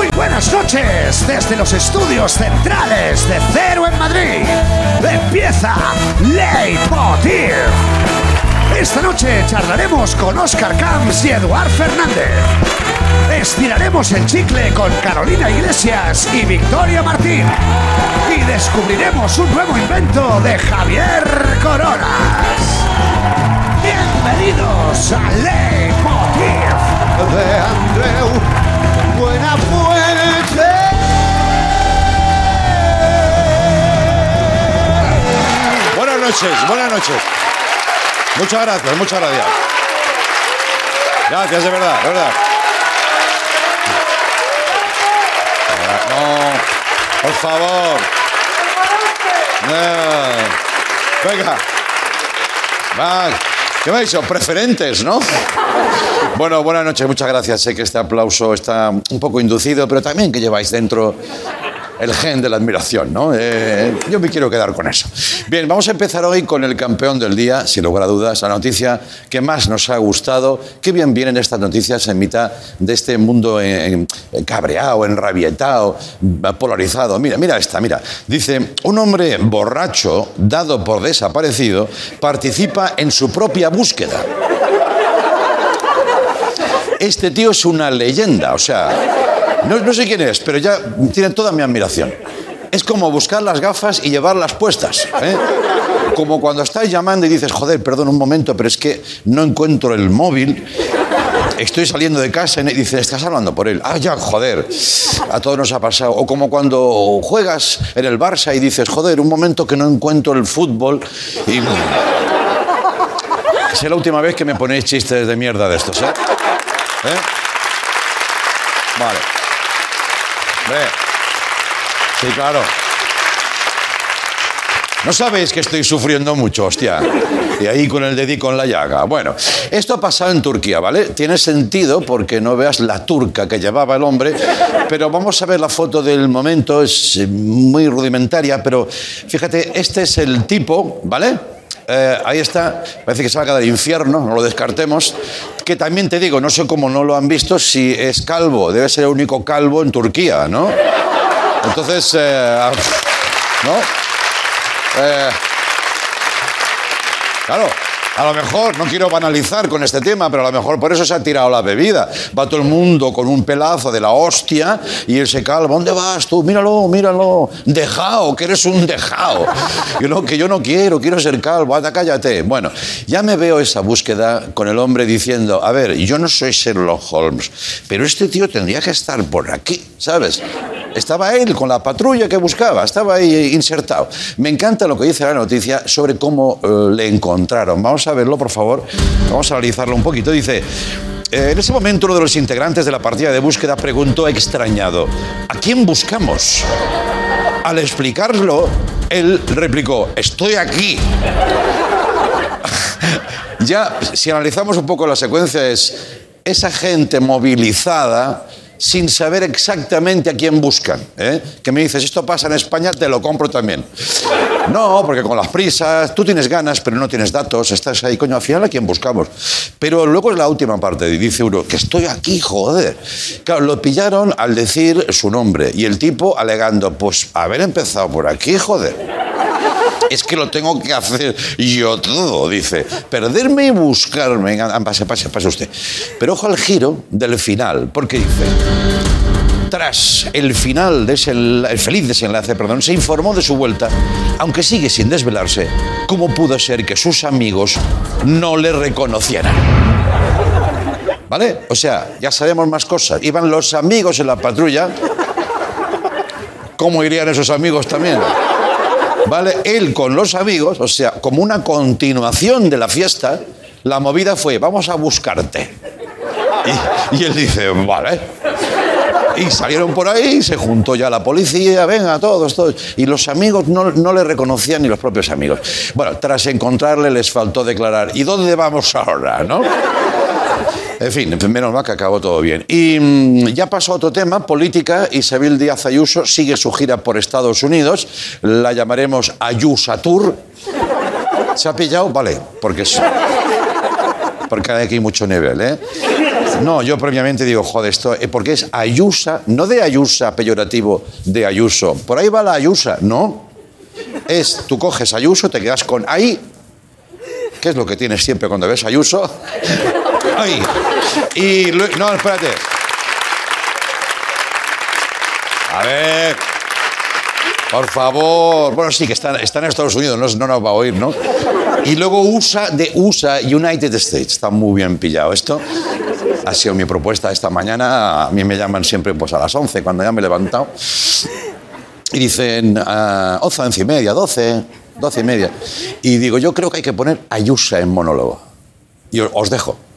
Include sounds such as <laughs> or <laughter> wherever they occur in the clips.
Muy buenas noches desde los estudios centrales de Cero en Madrid. Empieza Leitmotiv. Esta noche charlaremos con Oscar Camps y Eduard Fernández. Estiraremos el chicle con Carolina Iglesias y Victoria Martín. Y descubriremos un nuevo invento de Javier Coronas. Bienvenidos a Leitmotiv de Andreu noches, buenas noches. Muchas gracias, muchas gracias. Gracias, de verdad, de verdad. No, por favor. Venga. Va. ¿Qué me ha dicho? Preferentes, ¿no? Bueno, buenas noches, muchas gracias. Sé que este aplauso está un poco inducido, pero también que lleváis dentro el gen de la admiración, ¿no? Eh, yo me quiero quedar con eso. Bien, vamos a empezar hoy con el campeón del día, sin lugar a dudas, la noticia que más nos ha gustado. Qué bien vienen estas noticias en mitad de este mundo en, en cabreado, enrabietado, polarizado. Mira, mira esta, mira. Dice, un hombre borracho, dado por desaparecido, participa en su propia búsqueda. Este tío es una leyenda, o sea, no, sé quién es, pero ya tiene toda mi admiración. Es como buscar las gafas y llevarlas puestas. ¿eh? Como cuando estás llamando y dices, joder, perdón un momento, pero es que no encuentro el móvil. Estoy saliendo de casa y dices, estás hablando por él. Ah, ya, joder. A todos nos ha pasado. O como cuando juegas en el Barça y dices, joder, un momento que no encuentro el fútbol. Y... Es la última vez que me ponéis chistes de mierda de estos, ¿eh? ¿Eh? Vale. Ve. Sí, claro. ¿No sabéis que estoy sufriendo mucho, hostia? Y ahí con el dedico en la llaga. Bueno, esto ha pasado en Turquía, ¿vale? Tiene sentido porque no veas la turca que llevaba el hombre, pero vamos a ver la foto del momento, es muy rudimentaria, pero fíjate, este es el tipo, ¿vale? Eh, ahí está, parece que salga del infierno, no lo descartemos. Que también te digo, no sé cómo no lo han visto, si es calvo, debe ser el único calvo en Turquía, ¿no? Entonces, eh, ¿no? Eh, claro, a lo mejor, no quiero banalizar con este tema, pero a lo mejor por eso se ha tirado la bebida. Va todo el mundo con un pelazo de la hostia y él se calma. ¿Dónde vas tú? Míralo, míralo. Dejao, que eres un dejao. Yo no, que yo no quiero, quiero ser calvo. Anda, cállate. Bueno, ya me veo esa búsqueda con el hombre diciendo, a ver, yo no soy Sherlock Holmes, pero este tío tendría que estar por aquí, ¿sabes? Estaba él con la patrulla que buscaba, estaba ahí insertado. Me encanta lo que dice la noticia sobre cómo eh, le encontraron. Vamos a verlo, por favor. Vamos a analizarlo un poquito. Dice, eh, en ese momento uno de los integrantes de la partida de búsqueda preguntó extrañado, ¿a quién buscamos? Al explicarlo, él replicó, estoy aquí. <laughs> ya, si analizamos un poco la secuencia, es esa gente movilizada sin saber exactamente a quién buscan. ¿eh? Que me dices, esto pasa en España, te lo compro también. No, porque con las prisas, tú tienes ganas, pero no tienes datos, estás ahí, coño, al final a quién buscamos. Pero luego es la última parte, y dice uno, que estoy aquí, joder. Claro, lo pillaron al decir su nombre, y el tipo alegando, pues haber empezado por aquí, joder es que lo tengo que hacer yo todo, dice. Perderme y buscarme. Pase, pase, pase usted. Pero ojo al giro del final, porque dice. Tras el final, de ese, el feliz desenlace, perdón, se informó de su vuelta, aunque sigue sin desvelarse, cómo pudo ser que sus amigos no le reconocieran. ¿Vale? O sea, ya sabemos más cosas. Iban los amigos en la patrulla. ¿Cómo irían esos amigos también? ¿Vale? Él con los amigos, o sea, como una continuación de la fiesta, la movida fue, vamos a buscarte. Y, él dice, vale. Y salieron por ahí, se juntó ya la policía, venga, todos, todos. Y los amigos no, no, le reconocían ni los propios amigos. Bueno, tras encontrarle les faltó declarar, ¿y dónde vamos ahora? ¿No? <laughs> En fin, menos mal que acabó todo bien. Y mmm, ya pasó otro tema, política. Isabel Díaz Ayuso sigue su gira por Estados Unidos. La llamaremos Ayusa Tour. ¿Se ha pillado? Vale, porque es... Porque hay aquí mucho nivel, ¿eh? No, yo previamente digo, joder, esto, eh, porque es Ayusa, no de Ayusa peyorativo de Ayuso. Por ahí va la Ayusa, no. Es, tú coges Ayuso, te quedas con ahí. ¿Qué es lo que tienes siempre cuando ves Ayuso? Y no, espérate. A ver. Por favor. Bueno, sí, que está, está en Estados Unidos, no, no nos va a oír, ¿no? Y luego USA de USA, United States. Está muy bien pillado esto. Ha sido mi propuesta esta mañana. A mí me llaman siempre pues, a las 11, cuando ya me he levantado. Y dicen, ah, 11, 11 y media, 12, 12 y media. Y digo, yo creo que hay que poner Ayusa en monólogo. Y os dejo.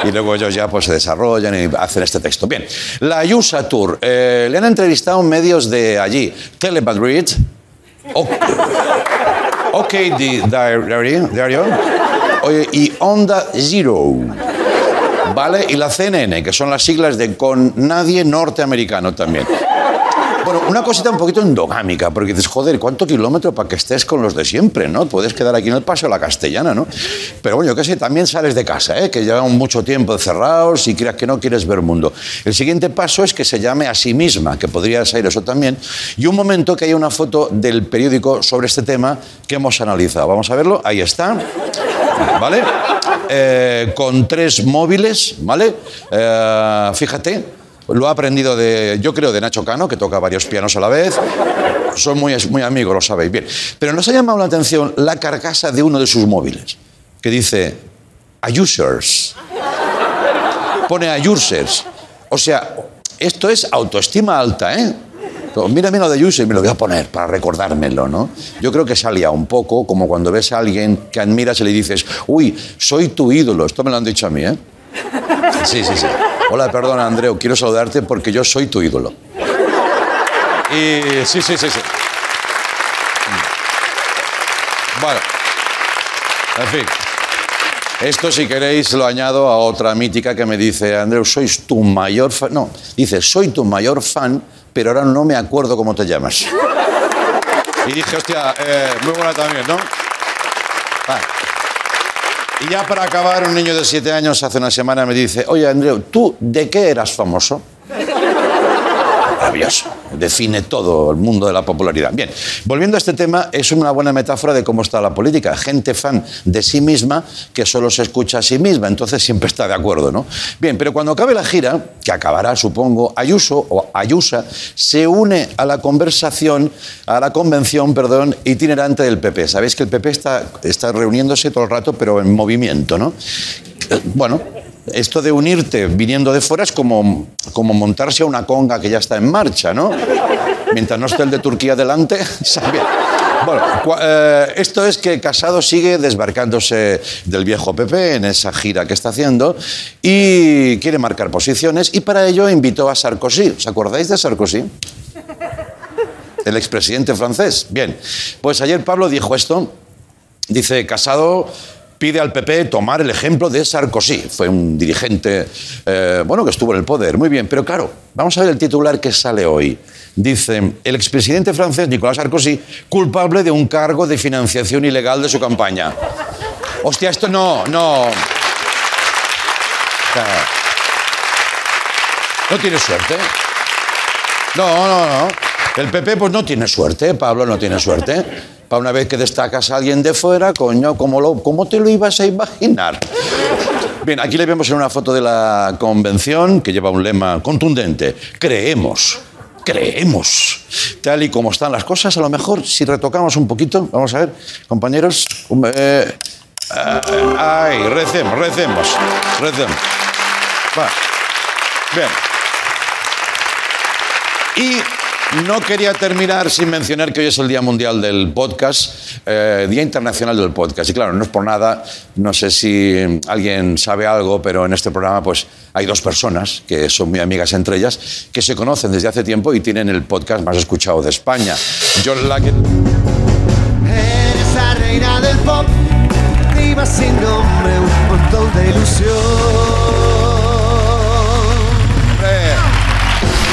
<laughs> Y luego ellos ya pues se desarrollan y hacen este texto. Bien, la Ayusa Tour. Eh, le han entrevistado medios de allí. Tele Madrid. O- OK Di- Diario, y Onda Zero. ¿Vale? Y la CNN, que son las siglas de Con Nadie Norteamericano también. Bueno, una cosita un poquito endogámica, porque dices, joder, ¿cuánto kilómetro para que estés con los de siempre, no? Puedes quedar aquí en el Paso de la Castellana, ¿no? Pero bueno, yo qué sé, también sales de casa, ¿eh? Que llevan mucho tiempo encerrados y creas que no quieres ver mundo. El siguiente paso es que se llame a sí misma, que podría ser eso también, y un momento que haya una foto del periódico sobre este tema que hemos analizado. Vamos a verlo, ahí está. ¿Vale? Eh, con tres móviles, ¿vale? Eh, fíjate. Lo ha aprendido de, yo creo, de Nacho Cano, que toca varios pianos a la vez. Son muy, muy amigos, lo sabéis bien. Pero nos ha llamado la atención la carcasa de uno de sus móviles, que dice, a users. Pone a users. O sea, esto es autoestima alta, ¿eh? Mira, lo de users, me lo voy a poner para recordármelo, ¿no? Yo creo que salía un poco como cuando ves a alguien que admiras y le dices, uy, soy tu ídolo. Esto me lo han dicho a mí, ¿eh? Sí, sí, sí. Hola, perdona, Andreu, quiero saludarte porque yo soy tu ídolo. Y sí, sí, sí, sí. Bueno, en fin. Esto, si queréis, lo añado a otra mítica que me dice, Andreu, sois tu mayor fan. No, dice, soy tu mayor fan, pero ahora no me acuerdo cómo te llamas. Y dije, hostia, eh, muy buena también, ¿no? Y ya para acabar, un niño de siete años hace una semana me dice, oye Andreu, ¿tú de qué eras famoso? Define todo el mundo de la popularidad. Bien, volviendo a este tema, es una buena metáfora de cómo está la política. Gente fan de sí misma que solo se escucha a sí misma, entonces siempre está de acuerdo, ¿no? Bien, pero cuando acabe la gira, que acabará, supongo, Ayuso o Ayusa se une a la conversación, a la convención, perdón, itinerante del PP. Sabéis que el PP está, está reuniéndose todo el rato, pero en movimiento, ¿no? Eh, Bueno, esto de unirte viniendo de fuera es como, como montarse a una conga que ya está en marcha, ¿no? Mientras no esté el de Turquía delante. <laughs> Bueno, eh, esto es que Casado sigue desbarcándose del viejo PP en esa gira que está haciendo y quiere marcar posiciones y para ello invitó a Sarkozy. ¿Os acordáis de Sarkozy? El expresidente francés. Bien, pues ayer Pablo dijo esto. Dice, Casado pide al PP tomar el ejemplo de Sarkozy. Fue un dirigente, eh, bueno, que estuvo en el poder. Muy bien, pero claro, vamos a ver el titular que sale hoy. Dice, el expresidente francés Nicolas Sarkozy, culpable de un cargo de financiación ilegal de su campaña. Hostia, esto no, no. No tiene suerte. No, no, no. El PP pues no tiene suerte, Pablo no tiene suerte. Para una vez que destacas a alguien de fuera, coño, ¿cómo, lo, ¿cómo te lo ibas a imaginar? Bien, aquí le vemos en una foto de la convención que lleva un lema contundente. Creemos, creemos. Tal y como están las cosas, a lo mejor si retocamos un poquito, vamos a ver, compañeros. eh, eh, ay, recemos, recemos, recemos. Va. Bien. Y no quería terminar sin mencionar que hoy es el Día Mundial del Podcast, eh, Día Internacional del Podcast. Y claro, no es por nada, no sé si alguien sabe algo, pero en este programa pues hay dos personas que son muy amigas entre ellas, que se conocen desde hace tiempo y tienen el podcast más escuchado de España. John Lackett. Eres la reina del pop, diva sin nombre, un montón de ilusión.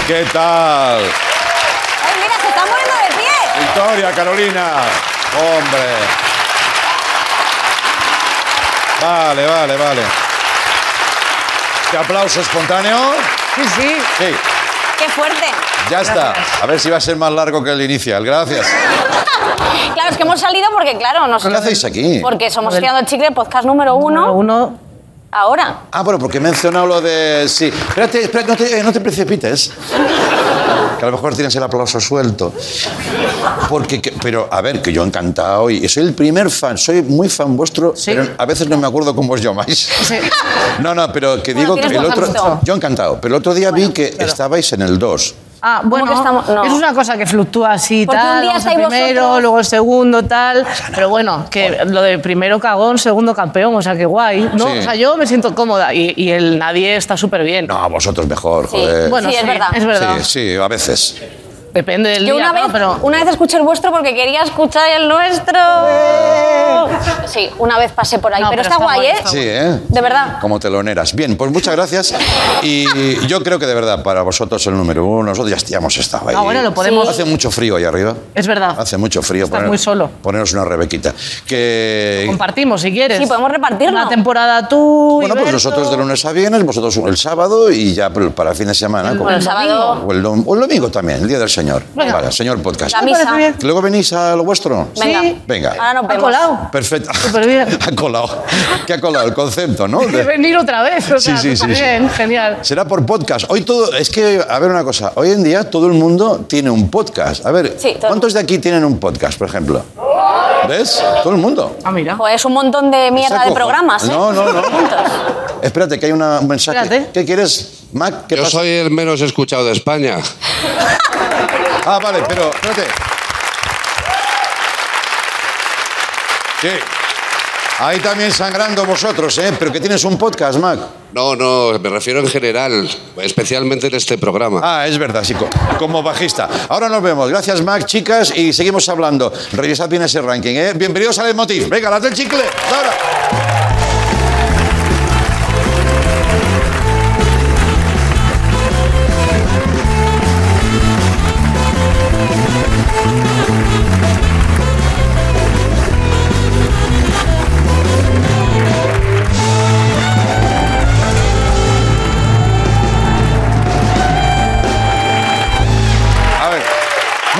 ¿Qué tal? ¡Ay, mira, se está poniendo de pie! Victoria, Carolina. Hombre. Vale, vale, vale. Este aplauso espontáneo. Sí, sí. Sí, ¡Qué fuerte! ya está. A ver si va a ser más largo que el inicial. Gracias. <laughs> Claro, es que hemos salido porque, claro, nos... ¿Qué hacéis aquí? Porque somos Tirando el Chicle, podcast número uno, Uno. ahora. Ah, bueno, porque he mencionado lo de... Sí. Espérate, espérate, no te, eh, no te precipites. Que a lo mejor tienes el aplauso suelto. Porque, que- pero, a ver, que yo encantado y soy el primer fan, soy muy fan vuestro, Sí. pero a veces no me acuerdo cómo os llamáis. Sí. No, no, pero que digo que el otro... gusto. Yo encantado, pero el otro día vi que estabais en el 2. Ah, bueno, estamos- no. es una cosa que fluctúa así, Porque tal. un día vamos primero, vosotros- luego el segundo, tal. Pero bueno, que lo de primero cagón, segundo campeón, o sea, que guay. ¿no? Sí. O sea, yo me siento cómoda y, y el nadie está súper bien. No, vosotros mejor, Sí. joder. Bueno, Sí, es verdad. Es verdad. Sí, sí, a veces. Depende del Yo día, una vez, ¿no? Pero una vez escuché el vuestro porque quería escuchar el nuestro. Sí, una vez pasé por ahí. No, pero, pero está, está guay, guay, ¿eh? está Sí, ¿eh? De verdad. Como teloneras. Bien, pues muchas gracias. Y yo creo que de verdad, para vosotros el número uno, nosotros ya, hemos estado ahí. Ah, bueno, lo podemos- Hace mucho frío ahí arriba. es verdad. Hace mucho frío. Estás muy solo. Ponernos una rebequita. Que... Compartimos si quieres. Sí, podemos repartirlo. Una temporada tú. Bueno, pues nosotros de lunes a viernes, vosotros el sábado y ya para el fin de semana. como- el sábado. o, el, dom- o el domingo también, el Día del Señor. Venga. Vale, Señor Podcast. La misa. bien. ¿Luego venís a lo vuestro? Venga. Sí. Venga. Ahora nos Ha colado. Perfecto. Superbién. <laughs> ha colado. ¿Qué ha colado? El concepto, ¿no? Hay que De- venir otra vez. O Sí, sea, sí, sí, Bien, genial. Será por podcast. Hoy todo, es que, a ver una cosa, hoy en día todo el mundo tiene un podcast. A ver, Sí. ¿cuántos de aquí tienen un podcast, por ejemplo? ¿Ves? Todo el mundo. Ah, mira. Pues es un montón de mierda de programas, ¿eh? No, no, no. Espérate, que hay una- un mensaje. Espérate. ¿Qué quieres, Mac? ¿Qué Yo pasa? soy el menos escuchado de España. <laughs> Ah, vale, pero espérate. Sí. Ahí también sangrando vosotros, ¿eh? Pero que tienes un podcast, Mac. No, no, me refiero en general, especialmente en este programa. Ah, es verdad, sí, co- como bajista. Ahora nos vemos. Gracias, Mac, chicas, y seguimos hablando. Revisad bien ese ranking, ¿eh? Bienvenidos al Emotiv. Venga, las del chicle. Ahora.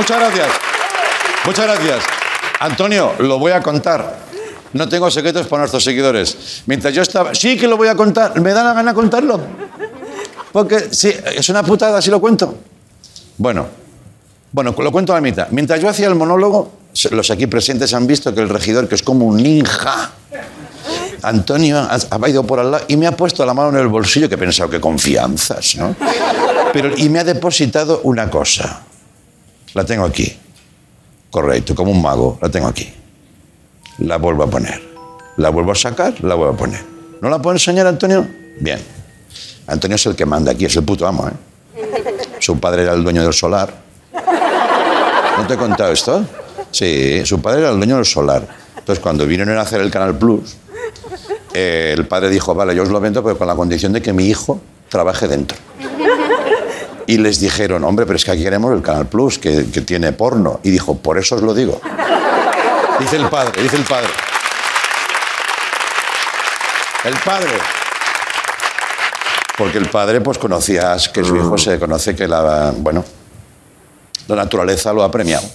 Muchas gracias. Muchas gracias. Antonio, lo voy a contar. No tengo secretos para nuestros seguidores. Mientras yo estaba... Sí que lo voy a contar. ¿Me da la gana contarlo? Porque sí, es una putada si lo cuento. Bueno, bueno, lo cuento a la mitad. Mientras yo hacía el monólogo, los aquí presentes han visto que el regidor, que es como un ninja, Antonio ha, ha ido por al lado y me ha puesto la mano en el bolsillo, que he pensado que confianzas, ¿no? Pero, y me ha depositado una cosa. La tengo aquí. Correcto, como un mago, la tengo aquí. La vuelvo a poner. La vuelvo a sacar, la vuelvo a poner. ¿No la puedo enseñar, Antonio? Bien. Antonio es el que manda aquí, es el puto amo, ¿eh? <laughs> Su padre era el dueño del solar. ¿No te he contado esto? Sí, su padre era el dueño del solar. Entonces, cuando vinieron a hacer el Canal Plus, eh, el padre dijo, vale, yo os lo vendo, pero con la condición de que mi hijo trabaje dentro. Y les dijeron, hombre, pero es que aquí queremos el Canal Plus, que, que tiene porno. Y dijo, por eso os lo digo. <laughs> Dice el padre, dice el padre. El padre. Porque el padre, pues conocías que su hijo se conoce que la, bueno, la naturaleza lo ha premiado.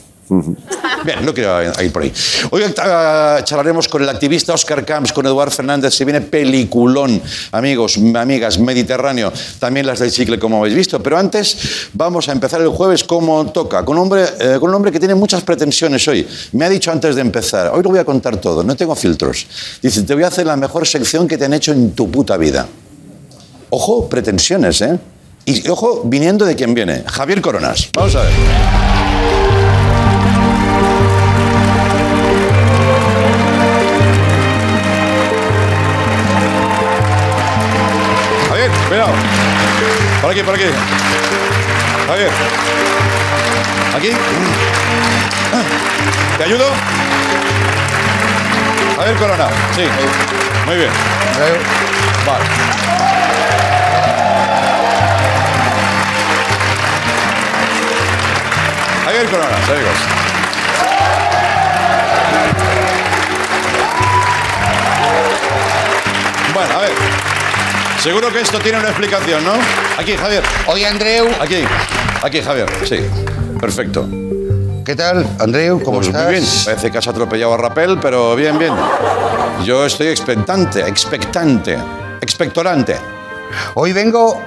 Bien, no quiero ir por ahí. Hoy eh, charlaremos con el activista Oscar Camps, con Eduard Fernández. Se viene peliculón, amigos, amigas, Mediterráneo. También las del chicle, como habéis visto. Pero antes vamos a empezar el jueves como toca, con un hombre, eh, con un hombre que tiene muchas pretensiones hoy. Me ha dicho antes de empezar, hoy lo voy a contar todo, no tengo filtros. Dice, te voy a hacer la mejor sección que te han hecho en tu puta vida. Ojo, pretensiones, ¿eh? Y ojo, viniendo de quien viene. Javier Coronas. Vamos a ver. Aquí, por aquí. Javier. Aquí. ¿Te ayudo? Javier Corona. Sí. Muy bien. Vale. Javier Corona, amigos. Bueno, a ver. Seguro que esto tiene una explicación, ¿no? Aquí, Javier. Oye, Andreu, Aquí. Aquí, Javier. Sí. Perfecto. ¿qué tal? Andreu, ¿cómo Pues estás? muy bien. Parece que has atropellado a Rapel, pero bien, bien. Yo estoy expectante, expectante, expectorante. Hoy vengo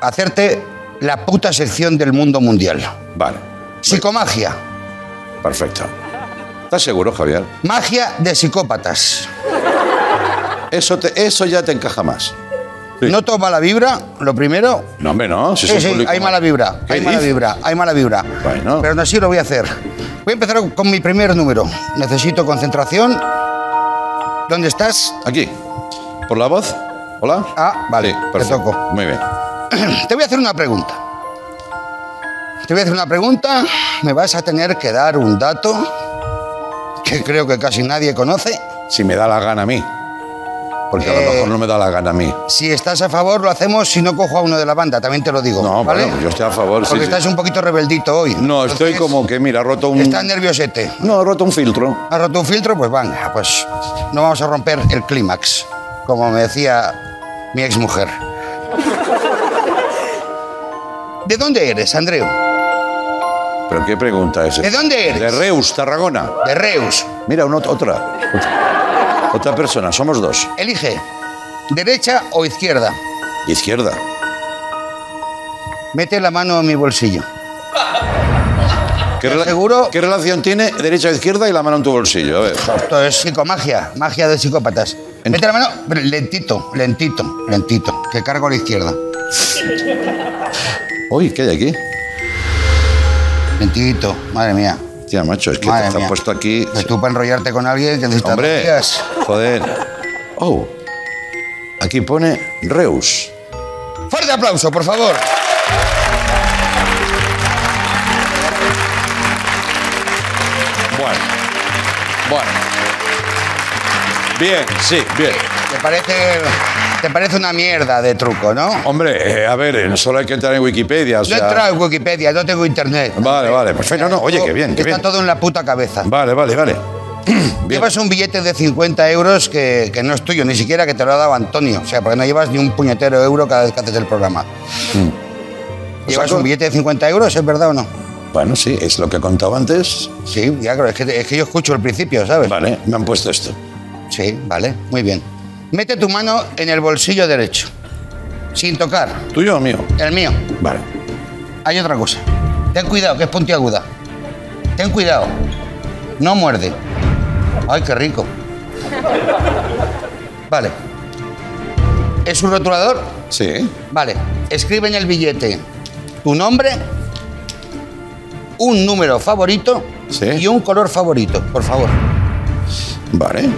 a hacerte la puta sección del mundo mundial. Vale. Psicomagia. Perfecto. ¿Estás seguro, Javier? Magia de psicópatas. Eso, te- eso ya te encaja más. Sí. No toma la vibra, lo primero. No, hombre, no. Si Sí, sí, hay mala vibra, ¿Qué hay mala vibra, hay mala vibra. Bueno. Pero aún así lo voy a hacer. Voy a empezar con mi primer número. Necesito concentración. ¿Dónde estás? Aquí. ¿Por la voz? ¿Hola? Ah, vale, Sí, te toco. Muy bien. <clears throat> Te voy a hacer una pregunta. Te voy a hacer una pregunta. Me vas a tener que dar un dato que creo que casi nadie conoce. Si me da la gana a mí. Porque a lo Eh, mejor no me da la gana a mí. Si estás a favor, lo hacemos. Si no, cojo a uno de la banda, también te lo digo. No, ¿vale? bueno, yo estoy a favor. sí, Porque sí. estás un poquito rebeldito hoy. No, estoy como que, mira, he roto un... Estás nerviosete. No, he roto un filtro. ¿Has roto un filtro? Pues venga, pues no vamos a romper el clímax, como me decía mi exmujer. <laughs> ¿De dónde eres, Andreu? ¿Pero qué pregunta es? ¿De dónde eres? De Reus, Tarragona. De Reus. Mira, una, otra. Otra, otra persona, somos dos. Elige, derecha o izquierda. Izquierda. Mete la mano en mi bolsillo. ¿Qué, rela- seguro? ¿Qué relación tiene derecha o izquierda y la mano en tu bolsillo? A ver. Esto es psicomagia, magia de psicópatas. En- Mete la mano, lentito, lentito, lentito, que cargo a la izquierda. Uy, ¿qué hay aquí? Lentito, madre mía. Tía, macho, es que Madre te, te han puesto aquí... Pues tú para enrollarte con alguien que necesitas Hombre, días. joder. Oh, aquí pone Reus. Fuerte aplauso, por favor. Bueno. Bueno. Bien, sí, bien. Te parece, te parece una mierda de truco, ¿no? Hombre, eh, a ver, eh, solo hay que entrar en Wikipedia, o No he entrado en Wikipedia, no tengo internet. Vale, vale, perfecto. No, oye, qué bien, qué Está bien. todo en la puta cabeza. Vale, vale, vale. <clears throat> Bien. Llevas un billete de 50 euros que, que no es tuyo, ni siquiera que te lo ha dado Antonio. O sea, porque no llevas ni un puñetero euro cada vez que haces el programa. ¿Llevas saco? un billete de 50 euros? ¿Es verdad o no? Bueno, sí, es lo que contaba antes. Sí, ya creo. Es que, es que yo escucho el principio, ¿sabes? Vale, me han puesto esto. Sí, vale, muy bien. Mete tu mano en el bolsillo derecho, sin tocar. ¿Tuyo o mío? El mío. Vale. Hay otra cosa. Ten cuidado, que es puntiaguda. Ten cuidado. No muerde. Ay, qué rico. Vale. ¿Es un rotulador? Sí. Vale. Escribe en el billete tu nombre, un número favorito Sí. y un color favorito, por favor. Vale.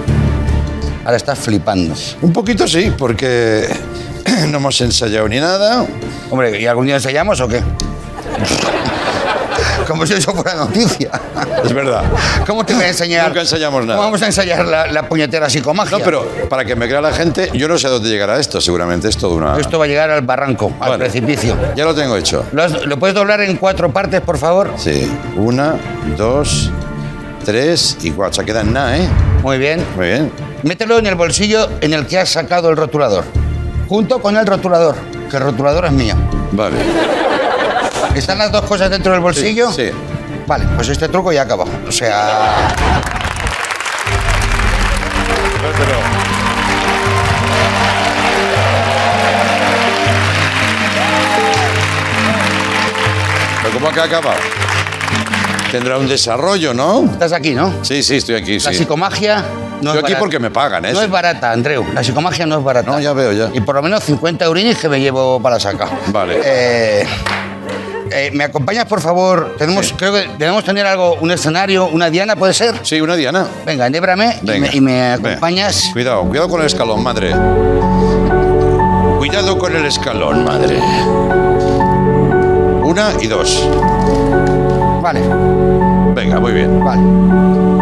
Ahora estás flipando. Un poquito sí, porque <clears throat> no hemos ensayado ni nada. Hombre, ¿y algún día ensayamos o qué? <laughs> Como si eso fuera noticia. Es verdad. ¿Cómo te voy a enseñar? Nunca ensayamos nada. ¿Cómo vamos a ensayar la, la puñetera psicomagia? No, pero para que me crea la gente, yo no sé a dónde llegará esto, seguramente es todo una... Esto va a llegar al barranco, al precipicio. Ya lo tengo hecho. ¿Lo, puedes doblar en cuatro partes, por favor? Sí. Una, dos, tres y cuatro. Se queda en nada, ¿eh? Muy bien. Muy bien. Mételo en el bolsillo en el que has sacado el rotulador. Junto con el rotulador, que el rotulador es mío. Vale. ¿Están las dos cosas dentro del bolsillo? Sí. Vale, pues este truco ya acabó. O sea, Pero ¿cómo que ha acabado? Tendrá un desarrollo, ¿no? estás aquí, ¿no? Sí, sí, estoy aquí, La sí. psicomagia no Estoy es aquí barata. porque me pagan, ¿eh? No es barata, Andreu. La psicomagia no es barata. No, ya veo, ya. Y por lo menos 50 eurinis que me llevo para sacar. Vale. Eh, eh, ¿Me acompañas, por favor? Tenemos, Sí. creo que debemos tener algo, un escenario, una diana, ¿puede ser? Sí, una diana. Venga, enhébrame y Venga. me, y me Venga. acompañas. Cuidado, cuidado con el escalón, madre. Cuidado con el escalón, madre. Una y dos. Vale, Venga, muy bien. vale.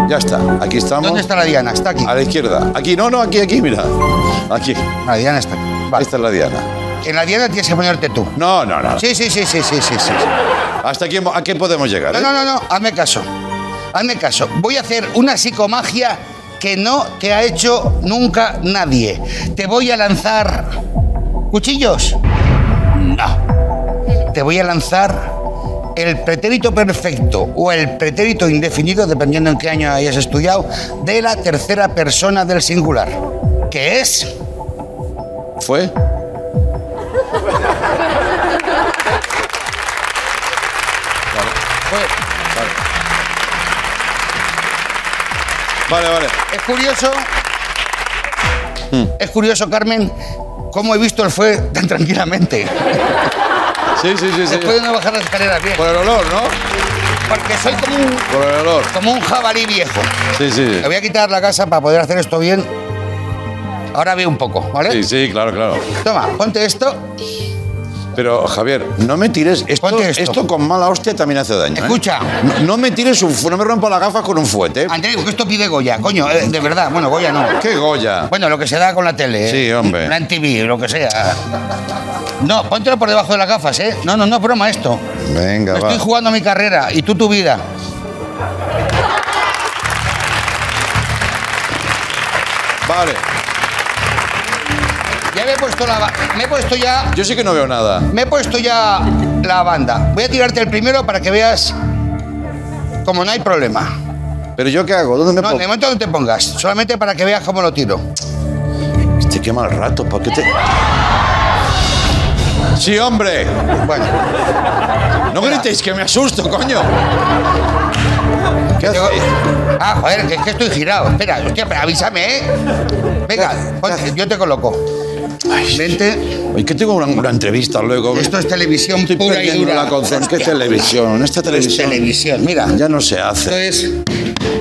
Ya está. Aquí estamos. ¿Dónde está la diana? Está aquí. A la izquierda. Aquí, no, no, aquí, aquí, mira. Aquí. La diana está aquí. Ahí Vale. está la diana. En la diana tienes que ponerte tú. No, no, no. Sí, sí, sí, sí, sí, sí. sí. ¿Hasta aquí, a qué podemos llegar? No, eh? no, no, no, hazme caso. Hazme caso. Voy a hacer una psicomagia que no te ha hecho nunca nadie. Te voy a lanzar ¿Cuchillos? No. Te voy a lanzar el pretérito perfecto o el pretérito indefinido, dependiendo en qué año hayas estudiado, de la tercera persona del singular. ¿Qué es? ¿Fue? Fue. Vale, vale. Es curioso. Es curioso, Carmen, cómo he visto el fue tan tranquilamente. <laughs> Sí, sí, sí, sí. Después de no bajar las escaleras bien. Por el olor, ¿no? Porque soy como un, Por el olor. como un jabalí viejo. Sí, sí. Me voy a quitar la casa para poder hacer esto bien. Ahora veo un poco, ¿vale? Sí, sí, claro, claro. Toma, ponte esto. Pero, Javier, no me tires. Esto, Ponte esto. esto con mala hostia también hace daño. ¿eh? Escucha. No, no me tires un fu- no me rompa las gafas con un fuete. Andreu, que esto pide Goya, coño, eh, de verdad. Bueno, Goya no. ¿Qué Goya? Bueno, lo que se da con la tele. ¿eh? Sí, hombre. La TV, lo que sea. No, póntelo por debajo de las gafas, ¿eh? No, no, no, es broma esto. Venga, Me va. estoy jugando mi carrera y tú tu vida. Vale. Me he puesto la me he puesto ya Yo sí que no veo nada. me he puesto ya la banda. Voy a tirarte el primero para que veas como no hay problema. ¿Pero yo qué hago? ¿Dónde me No, pongo? de momento no te pongas, solamente para que veas cómo lo tiro. Este qué mal rato, ¿para qué te...? Sí, hombre. Bueno, No gritéis que me asusto, coño. ¿Qué hacéis? Ah, joder, que es que estoy girado. Espera, hostia, avísame, ¿eh? Venga, ponte, yo te coloco. Vente. Hoy que tengo una, una entrevista luego. Esto es televisión Estoy pura y dura. la concentración. ¿Qué televisión? Esta Esto es televisión televisión, mira. ya no se Esto hace. es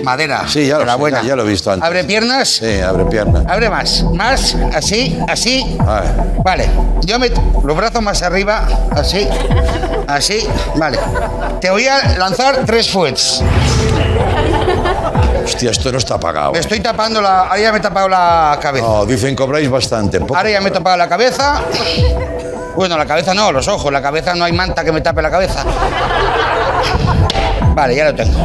madera. Sí, ya lo, la buena. ya, ya lo he visto antes. Abre piernas. Sí, abre pierna. Abre más, más, así, así. A ver. Vale, yo me... Los brazos más arriba, así, así, vale. Te voy a lanzar tres fuets. Hostia, esto no está pagado. Me estoy tapando la... Ahora ya me he tapado la cabeza. No, dicen cobráis bastante. poco. Ahora ya me he tapado la cabeza. Bueno, la cabeza no, los ojos. La cabeza no hay manta que me tape la cabeza. Vale, ya lo tengo.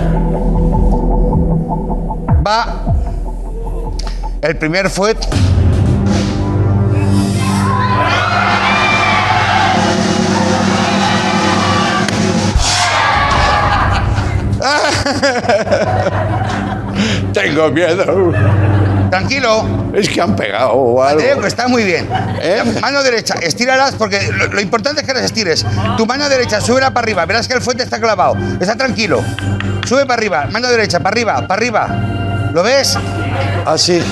Va el primer fuet. <laughs> Tengo miedo. Tranquilo. Es que han pegado o algo. Creo que está muy bien. ¿Eh? Mano derecha, estíralas porque lo, lo importante es que las estires. Tu mano derecha, súbela para arriba. Verás que el fuente está clavado. Está tranquilo. Sube para arriba. Mano derecha, para arriba, para arriba. ¿Lo ves? Así.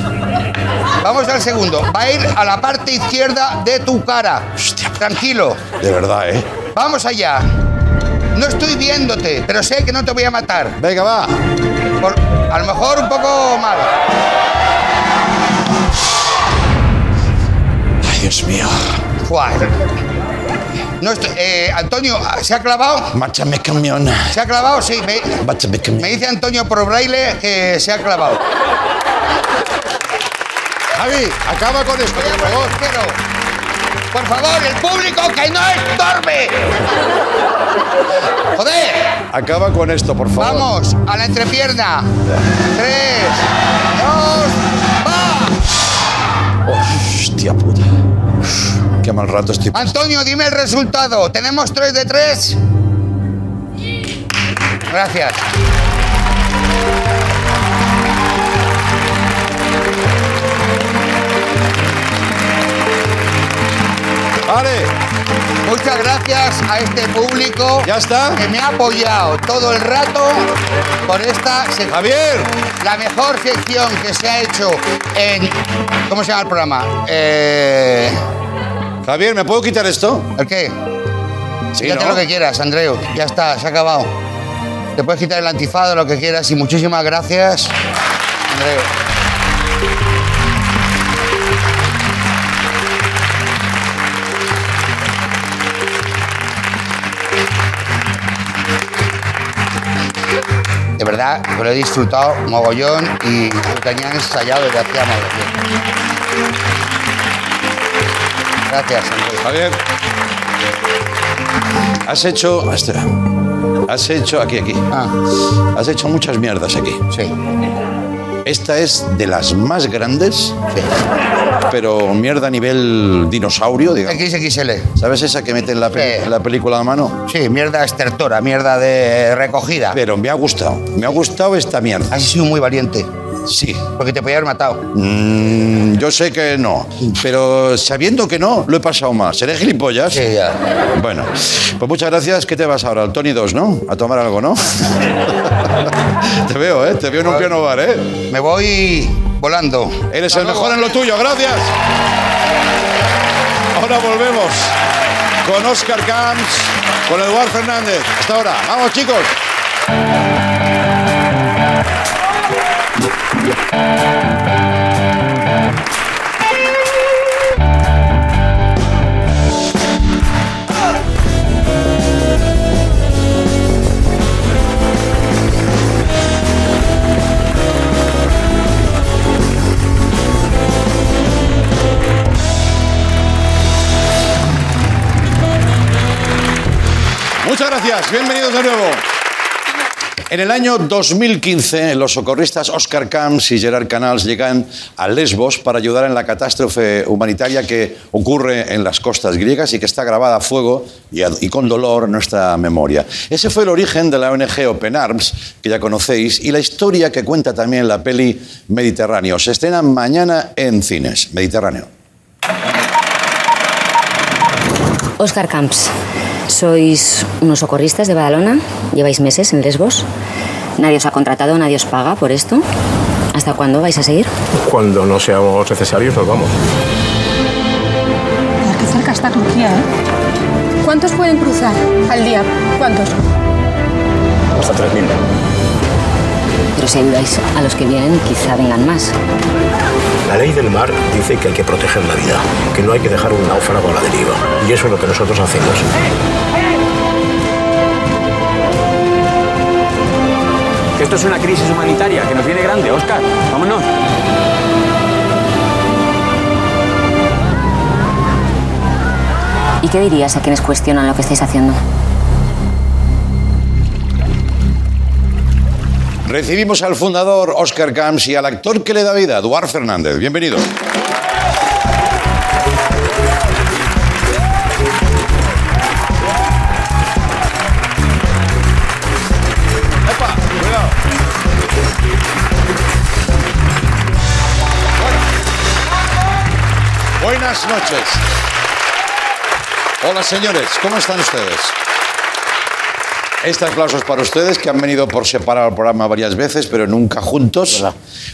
Vamos al segundo. Va a ir a la parte izquierda de tu cara. Tranquilo. De verdad, ¿eh? Vamos allá. No estoy viéndote, pero sé que no te voy a matar. Venga, va. Por- a lo mejor un poco mal. Ay, Dios mío. Fuá. No estoy- eh, Antonio, ¿se ha clavado? Márchame camión. ¿Se ha clavado? Sí. Me, Márchame camión. me dice Antonio por braille que se ha clavado. Javi, acaba con esto, por favor. Por favor, el público que no estorbe. Joder. Acaba con esto, por favor. Vamos a la entrepierna. Tres, dos, va. Hostia puta. Qué mal rato estoy. Antonio, dime el resultado. ¿Tenemos tres de tres? Gracias. Vale, Muchas gracias a este público ya está. que me ha apoyado todo el rato por esta sección. Javier, La mejor sección que se ha hecho en. ¿Cómo se llama el programa? Eh, Javier, ¿me puedo quitar esto? ¿El qué? Sí, Quítate ¿no? lo que quieras, Andreu. Ya está, se ha acabado. Te puedes quitar el antifado, lo que quieras. Y muchísimas gracias, Andreu. Verdad, que lo he disfrutado mogollón y lo tenía ensayado desde hacía mogollón. Gracias, Andreu. Javier. Has hecho. Espera. Has hecho. Aquí, aquí. Ah, Has hecho muchas mierdas aquí. sí. Esta es de las más grandes, pero mierda a nivel dinosaurio, digamos. XXL. ¿Sabes esa que mete en la, pe- Sí. en la película a mano? Sí, mierda estertora, mierda de recogida. Pero me ha gustado, me ha gustado esta mierda. Has sido muy valiente, Sí. porque te podía haber matado. Mm, yo sé que no, pero sabiendo que no, lo he pasado más. ¿Seré gilipollas? Sí, ya. Bueno, pues muchas gracias. ¿Qué te vas ahora? Al Tony 2, ¿no? A tomar algo, ¿no? <laughs> te veo, ¿eh? Te veo en un piano bar, ¿eh? Me voy volando. Eres Hasta el luego. mejor en lo tuyo, gracias. Ahora volvemos con Oscar Camps, con Eduardo Fernández. Hasta ahora. Vamos, chicos. Muchas gracias. Bienvenidos de nuevo. En el año 2015, los socorristas Oscar Camps y Gerard Canals llegan a Lesbos para ayudar en la catástrofe humanitaria que ocurre en las costas griegas y que está grabada a fuego y, con dolor en nuestra memoria. Ese fue el origen de la ONG Open Arms, que ya conocéis, y la historia que cuenta también la peli Mediterráneo. Se estrena mañana en cines. Mediterráneo. Oscar Camps, sois unos socorristas de Badalona, lleváis meses en Lesbos, nadie os ha contratado, nadie os paga por esto. ¿Hasta cuándo vais a seguir? Cuando no seamos necesarios, nos vamos. Qué cerca está Turquía, ¿eh? ¿Cuántos pueden cruzar al día? ¿Cuántos? Hasta 3.000. Pero si ayudáis a los que vienen, quizá vengan más. La ley del mar dice que hay que proteger la vida, que no hay que dejar un náufrago a la deriva. Y eso es lo que nosotros hacemos. Esto es una crisis humanitaria que nos viene grande, Oscar. Vámonos. ¿Y qué dirías a quienes cuestionan lo que estáis haciendo? Recibimos al fundador Oscar Camps y al actor que le da vida, Eduard Fernández. Bienvenido. Buenas noches. Hola señores, ¿cómo están ustedes? Este aplauso es para ustedes que han venido por separado al programa varias veces, pero nunca juntos.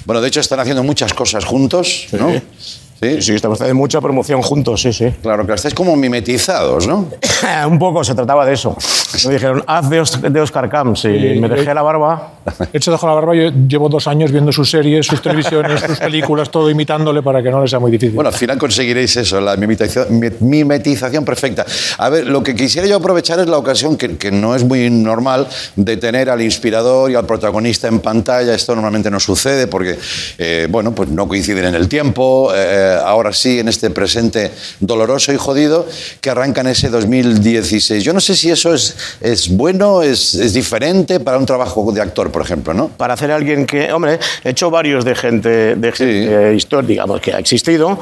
Bueno, de hecho están haciendo muchas cosas juntos, ¿no? Sí, Sí, estamos haciendo mucha promoción juntos, sí, sí. Claro, que estáis como mimetizados, ¿no? <laughs> Un poco, se trataba de eso. Me dijeron, haz de, Os- de Oscar Camps. Y me dejé la barba. De hecho, dejo la barba. Yo llevo dos años viendo sus series, sus televisiones, sus películas, todo imitándole para que no le sea muy difícil. Bueno, al final conseguiréis eso, la mimetización, mi- mimetización perfecta. A ver, lo que quisiera yo aprovechar es la ocasión, que, que no es muy normal, de tener al inspirador y al protagonista en pantalla. Esto normalmente no sucede porque, eh, bueno, pues no coinciden en el tiempo. eh, ahora sí, en este presente doloroso y jodido que arranca en ese 2016. Yo no sé si eso es, es bueno, es, es diferente para un trabajo de actor, por ejemplo, ¿no? Para hacer alguien que, hombre, he hecho varios de gente, de gente histórica, digamos, que ha existido.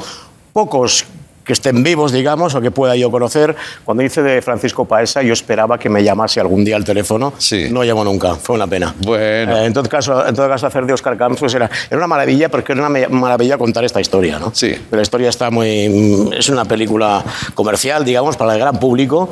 Pocos que estén vivos, digamos, o que pueda yo conocer. Cuando hice de Francisco Paesa, yo esperaba que me llamase algún día al teléfono. No llamó nunca, fue una pena. Bueno. Eh, en, todo caso, en todo caso, hacer de Oscar Camps pues era, era una maravilla, porque era una maravilla contar esta historia, ¿no? Sí. Pero la historia está muy... Es una película comercial, digamos, para el gran público.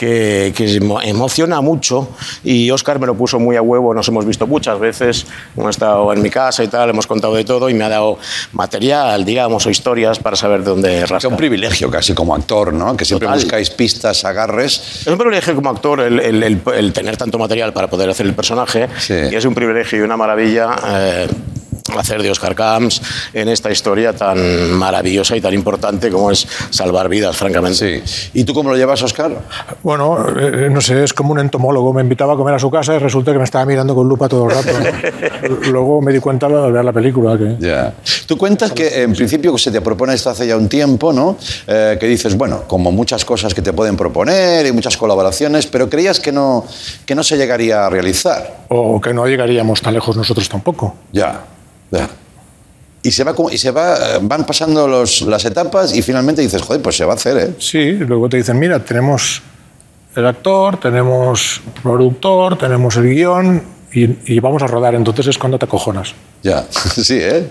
Que, que emo- emociona mucho y Oscar me lo puso muy a huevo, nos hemos visto muchas veces, hemos estado en mi casa y tal, hemos contado de todo y me ha dado material, digamos, o historias para saber de dónde rascar. Es un privilegio casi como actor, ¿no? Que siempre Total. buscáis pistas, agarres. Es un privilegio como actor el, el- el- el tener tanto material para poder hacer el personaje y es un privilegio y una maravilla eh, hacer de Oscar Camps en esta historia tan maravillosa y tan importante como es salvar vidas, francamente. ¿Y tú cómo lo llevas, Oscar? Bueno, eh, no sé, es como un entomólogo. Me invitaba a comer a su casa y resulta que me estaba mirando con lupa todo el rato. <laughs> Luego me di cuenta al ver la película que... Ya. Tú cuentas que en principio se te propone esto hace ya un tiempo, ¿no? Eh, que dices, bueno, como muchas cosas que te pueden proponer y muchas colaboraciones, pero creías que no, que no se llegaría a realizar. O que no llegaríamos tan lejos nosotros tampoco. Ya. Y se va, y se va, van pasando los- las etapas y finalmente dices, joder, pues se va a hacer, ¿eh? Sí, luego te dicen, mira, tenemos el actor, tenemos productor, tenemos el guion y, y vamos a rodar. Entonces es cuando te acojonas. Ya, <laughs> sí, ¿eh?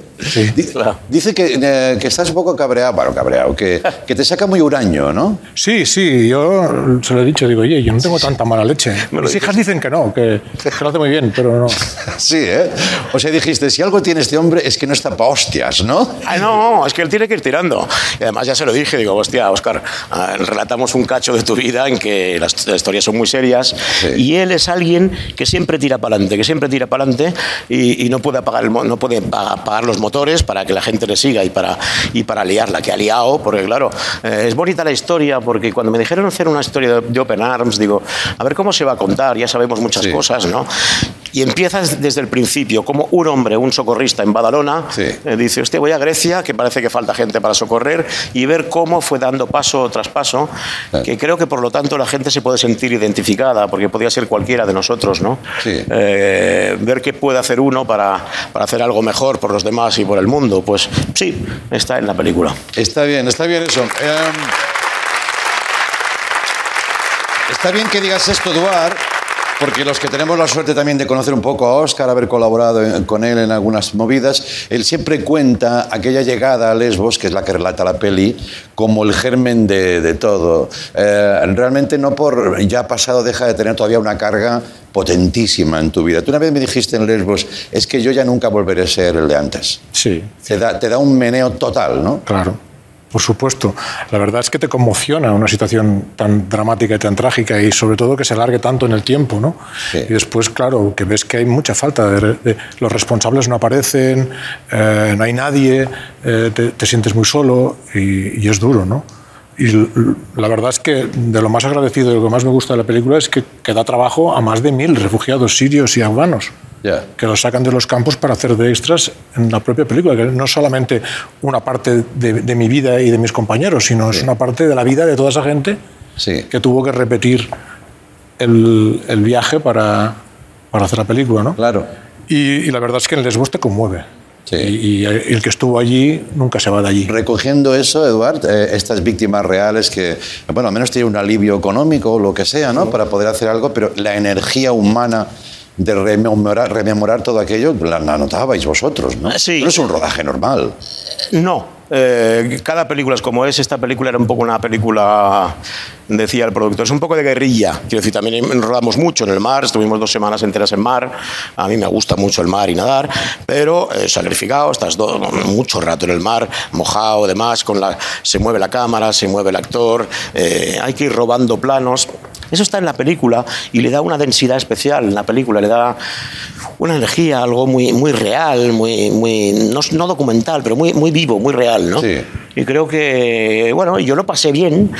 Di- Dice que, eh, que estás un poco cabreado, bueno, cabreado, que, que te saca muy huraño, ¿no? Sí, sí, yo se lo he dicho, digo, oye, yo no tengo tanta mala leche. Mis hijas dicen que no, que, que lo hace muy bien, pero no. <laughs> Sí, ¿eh? O sea, dijiste, si algo tiene este hombre es que no está para hostias, ¿no? Ah, no, es que él tiene que ir tirando. Y además ya se lo dije, digo, hostia, Oscar, ah, relatamos un cacho de tu vida en que las historias son muy serias y él es alguien que siempre tira para adelante, que siempre tira para adelante y, y no puede apagar el no puede pa- apagar los motores para que la gente le siga y para y para liarla que ha liado, porque claro, eh, es bonita la historia porque cuando me dijeron hacer una historia de, de Open Arms, digo, a ver cómo se va a contar, ya sabemos muchas cosas, ¿no? Y empiezas desde el principio, como un hombre, un socorrista en Badalona, eh, dice, usted voy a Grecia, que parece que falta gente para socorrer, y ver cómo fue dando paso tras paso, que creo que por lo tanto la gente se puede sentir identificada, porque podría ser cualquiera de nosotros, ¿no? Eh, ver qué puede hacer uno para, para hacer algo mejor por los demás y por el mundo, pues sí, está en la película. Está bien, está bien eso. Em, está bien que digas esto, Eduard, porque los que tenemos la suerte también de conocer un poco a Oscar, haber colaborado en- con él en algunas movidas, él siempre cuenta aquella llegada a Lesbos, que es la que relata la peli, como el germen de, de todo. Eh, realmente no por ya pasado deja de tener todavía una carga potentísima en tu vida. Tú una vez me dijiste en Lesbos, es que yo ya nunca volveré a ser el de antes. Sí. Te da, te da un meneo total, ¿no? Claro, por supuesto. La verdad es que te conmociona una situación tan dramática y tan trágica y sobre todo que se alargue tanto en el tiempo, ¿no? Y después, claro, que ves que hay mucha falta, de, de- los responsables no aparecen, eh, no hay nadie, eh, te, te sientes muy solo y, y es duro, ¿no? Y la verdad es que de lo más agradecido y lo que más me gusta de la película es que, que da trabajo a más de mil refugiados sirios y afganos que los sacan de los campos para hacer de extras en la propia película, que no es solamente una parte de, de mi vida y de mis compañeros, sino es una parte de la vida de toda esa gente que tuvo que repetir el, el viaje para, para hacer la película, ¿no? Claro. Y, y la verdad es que el Lesbos te conmueve. Y, y el que estuvo allí nunca se va de allí. Recogiendo eso, Eduard, eh, estas víctimas reales que, bueno, al menos tienen un alivio económico o lo que sea, ¿no? Para poder hacer algo, pero la energía humana de rememorar, rememorar todo aquello la, la notabais vosotros, ¿no? Sí. No es un rodaje normal. No. eh, cada película es como es. Esta película era un poco una película, decía el productor, es un poco de guerrilla. Quiero decir, también rodamos mucho en el mar, estuvimos dos semanas enteras en mar. A mí me gusta mucho el mar y nadar, pero eh, sacrificado, estás do- mucho rato en el mar, mojado, demás, con la, se mueve la cámara, se mueve el actor, eh, hay que ir robando planos. Eso está en la película y le da una densidad especial en la película, le da una energía, algo muy, muy real, muy, muy no, no documental, pero muy, muy vivo, muy real, ¿no? Y creo que, bueno, yo lo pasé bien,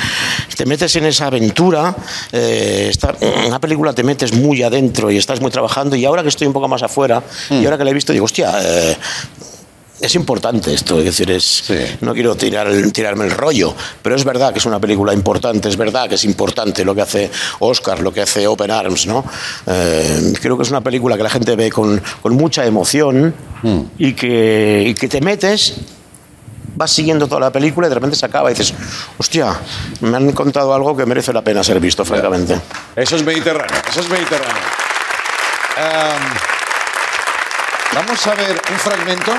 te metes en esa aventura, eh, está- en una película te metes muy adentro y estás muy trabajando y ahora que estoy un poco más afuera y ahora que la he visto digo, hostia... eh, es importante esto, es decir, es, no quiero tirar el- tirarme el rollo, pero es verdad que es una película importante, es verdad que es importante lo que hace Oscar, lo que hace Open Arms, ¿no? Eh, creo que es una película que la gente ve con, con mucha emoción y, que, y que te metes, vas siguiendo toda la película y de repente se acaba y dices, hostia, me han contado algo que merece la pena ser visto, francamente. Eso es Mediterráneo, eso es Mediterráneo. Am, vamos a ver un fragmento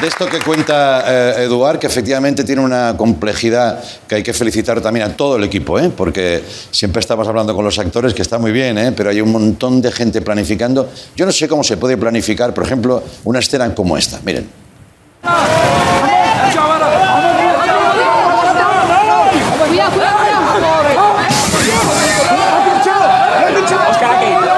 de esto que cuenta eh, Eduard, que efectivamente tiene una complejidad que hay que felicitar también a todo el equipo, ¿eh? porque siempre estamos hablando con los actores, que está muy bien, ¿eh? pero hay un montón de gente planificando. Yo no sé cómo se puede planificar, por ejemplo, una escena como esta. Miren. Cuidado, cuidado, Oscar aquí. cuidado.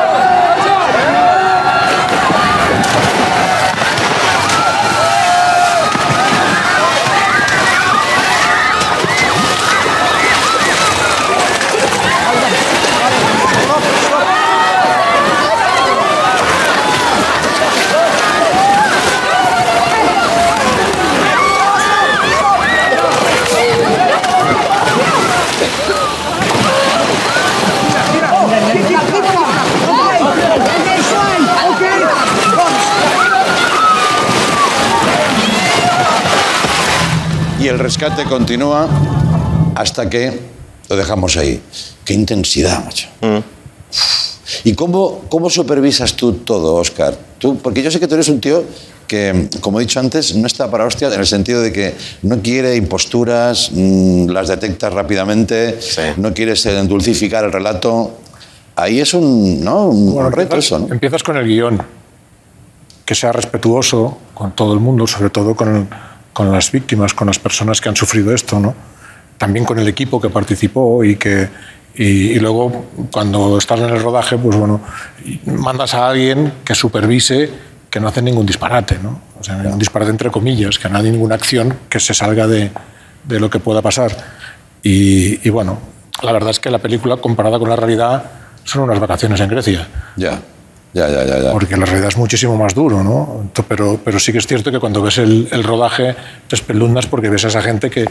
El rescate continúa hasta que lo dejamos ahí. Qué intensidad, macho. ¿Y cómo, cómo supervisas tú todo, Oscar? Tú, porque yo sé que tú eres un tío que, como he dicho antes, no está para hostia en el sentido de que no quiere imposturas, mm, las detectas rápidamente, no quieres eh, dulcificar el relato. Ahí es un, ¿no? un Bueno, reto empiezas, eso, ¿no? empiezas con el guion, que sea respetuoso con todo el mundo, sobre todo con, con las víctimas, con las personas que han sufrido esto, ¿no? También con el equipo que participó y que y, y luego cuando estás en el rodaje, pues bueno, mandas a alguien que supervise que no hace ningún disparate, ¿no? O sea, un disparate entre comillas, que no haya ninguna acción que se salga de, de lo que pueda pasar. Y, y bueno, la verdad es que la película comparada con la realidad son unas vacaciones en Grecia. Ya, Porque la realidad es muchísimo más duro, ¿no? Pero, pero sí que es cierto que cuando ves el, rodaje te espelundas porque ves a esa gente que,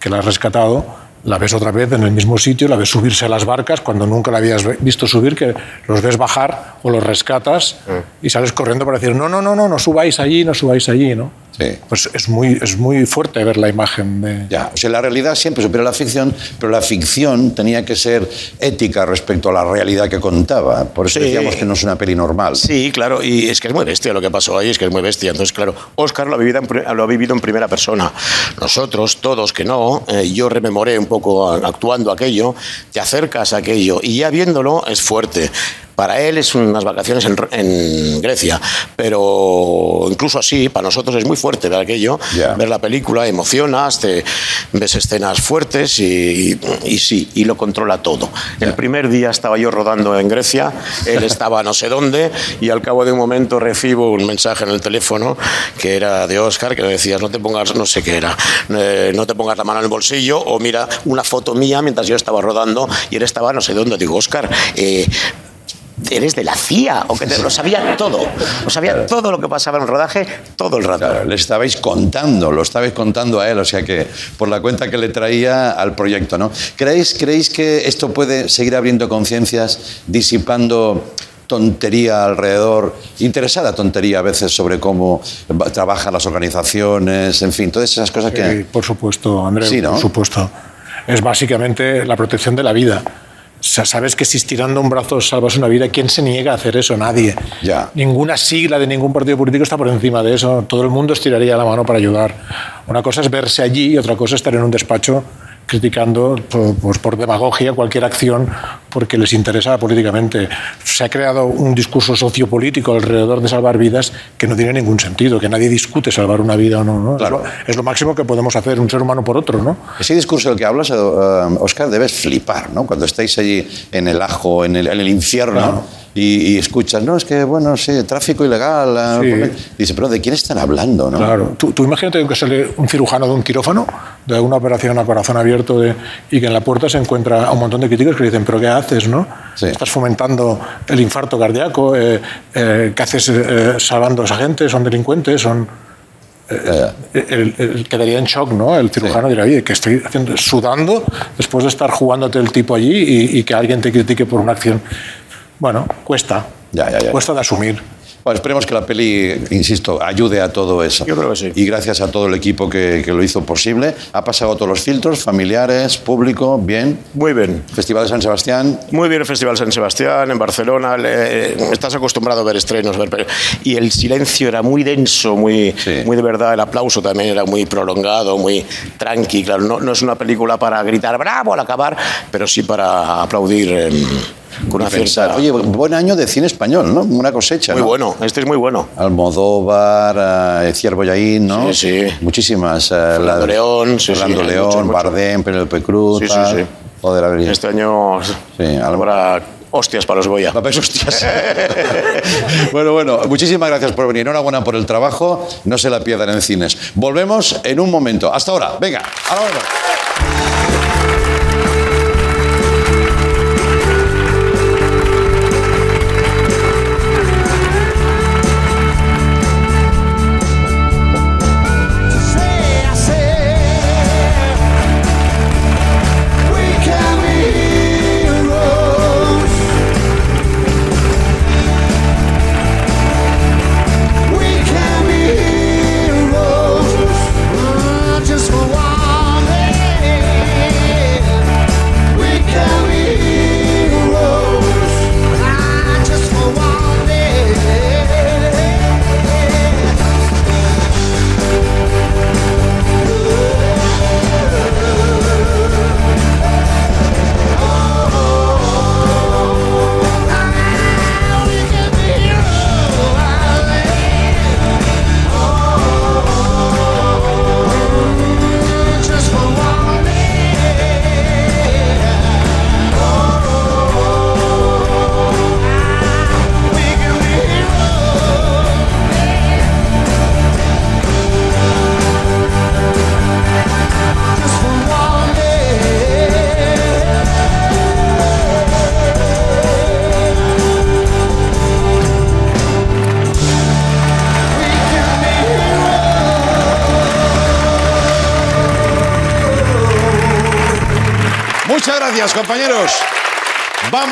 que la has rescatado, la ves otra vez en el mismo sitio, la ves subirse a las barcas cuando nunca la habías visto subir, que los ves bajar o los rescatas y sales corriendo para decir, no, no, no, no, no subáis allí, no subáis allí, ¿no? Sí. Pues es muy, es muy fuerte ver la imagen de... Ya, o sea, la realidad siempre supera la ficción, pero la ficción tenía que ser ética respecto a la realidad que contaba. Por eso Sí. decíamos que no es una peli normal. Sí, claro, y es que es muy bestia lo que pasó ahí, es que es muy bestia. Entonces, claro, Oscar lo ha vivido en, lo ha vivido en primera persona. Nosotros, todos que no, eh, yo rememoré un poco actuando aquello, te acercas a aquello y ya viéndolo es fuerte. Para él es unas vacaciones en, en Grecia, pero incluso así, para nosotros es muy fuerte ver aquello, Ya. ver la película, emocionas, te ves escenas fuertes y, y sí, y lo controla todo. El primer día estaba yo rodando en Grecia, él estaba no sé dónde y al cabo de un momento recibo un mensaje en el teléfono que era de Oscar que me decías no te pongas, no sé qué era, eh, no te pongas la mano en el bolsillo o mira una foto mía mientras yo estaba rodando y él estaba no sé dónde. Digo, Oscar, eh, eres de la CIA, o que te- lo sabía todo, lo sabía todo lo que pasaba en el rodaje, todo el rato. Claro, le estabais contando, lo estabais contando a él, o sea que por la cuenta que le traía al proyecto, ¿no? ¿Creéis, ¿creéis que esto puede seguir abriendo conciencias, disipando tontería alrededor, interesada tontería a veces sobre cómo trabajan las organizaciones, en fin, todas esas cosas que... Sí, por supuesto, Andrés, Sí, ¿no? por supuesto. Es básicamente la protección de la vida. O sea, sabes que si estirando un brazo salvas una vida, ¿quién se niega a hacer eso? Nadie. Ya. Ninguna sigla de ningún partido político está por encima de eso. Todo el mundo estiraría la mano para ayudar. Una cosa es verse allí y otra cosa es estar en un despacho criticando por, pues, por demagogia cualquier acción porque les interesa políticamente. Se ha creado un discurso sociopolítico alrededor de salvar vidas que no tiene ningún sentido, que nadie discute salvar una vida o no. ¿no? Claro. Es, lo, es lo máximo que podemos hacer un ser humano por otro, ¿no? Ese discurso del que hablas, eh, Oscar, debes flipar, ¿no? Cuando estáis allí en el ajo, en el, en el infierno, Claro. Y, y escuchas, no, es que, bueno, sí, tráfico ilegal. Sí. Dice, pero ¿de quién están hablando, no? Claro. Tú, tú imagínate que sale un cirujano de un quirófano, de una operación a corazón abierto, de- y que en la puerta se encuentra a un montón de críticos que le dicen, ¿pero qué haces, no? Sí. Estás fomentando el infarto cardíaco, eh, eh, ¿qué haces eh, salvando a esa gente? ¿Son delincuentes? ¿Son...? eh, el- el- quedaría en shock, ¿no? El cirujano dirá, oye, que estoy haciendo, sudando después de estar jugándote el tipo allí y, y que alguien te critique por una acción. Bueno, cuesta. Ya, ya, ya. Cuesta de asumir. Bueno, esperemos que la peli, insisto, ayude a todo eso. Yo creo que sí. Y gracias a todo el equipo que, que lo hizo posible. Ha pasado todos los filtros, familiares, público, bien. Muy bien. Festival de San Sebastián. Muy bien el Festival San Sebastián, en Barcelona. le- estás acostumbrado a ver estrenos. ver y el silencio era muy denso, muy, Sí. muy de verdad. El aplauso también era muy prolongado, muy tranqui. Claro, no, no es una película para gritar bravo al acabar, pero sí para aplaudir em, con una Pensar, cierta. Oye, buen año de cine español, ¿no? Una cosecha, muy ¿no? bueno, este es muy bueno. Almodóvar, eh, Ciervo Yaín, ¿no? Sí, sí. Muchísimas. Fernando la- León, sí, sí, Fernando León. Bardem, Penélope Cruz. Sí, sí, tal. sí. Joder, a. Este año Sí, algo- habrá hostias para los Goya. Papel hostias. <laughs> <laughs> bueno, bueno, muchísimas gracias por venir. Enhorabuena por el trabajo. No se la pierdan en cines. Volvemos en un momento. Hasta ahora. Venga, ahora volvemos.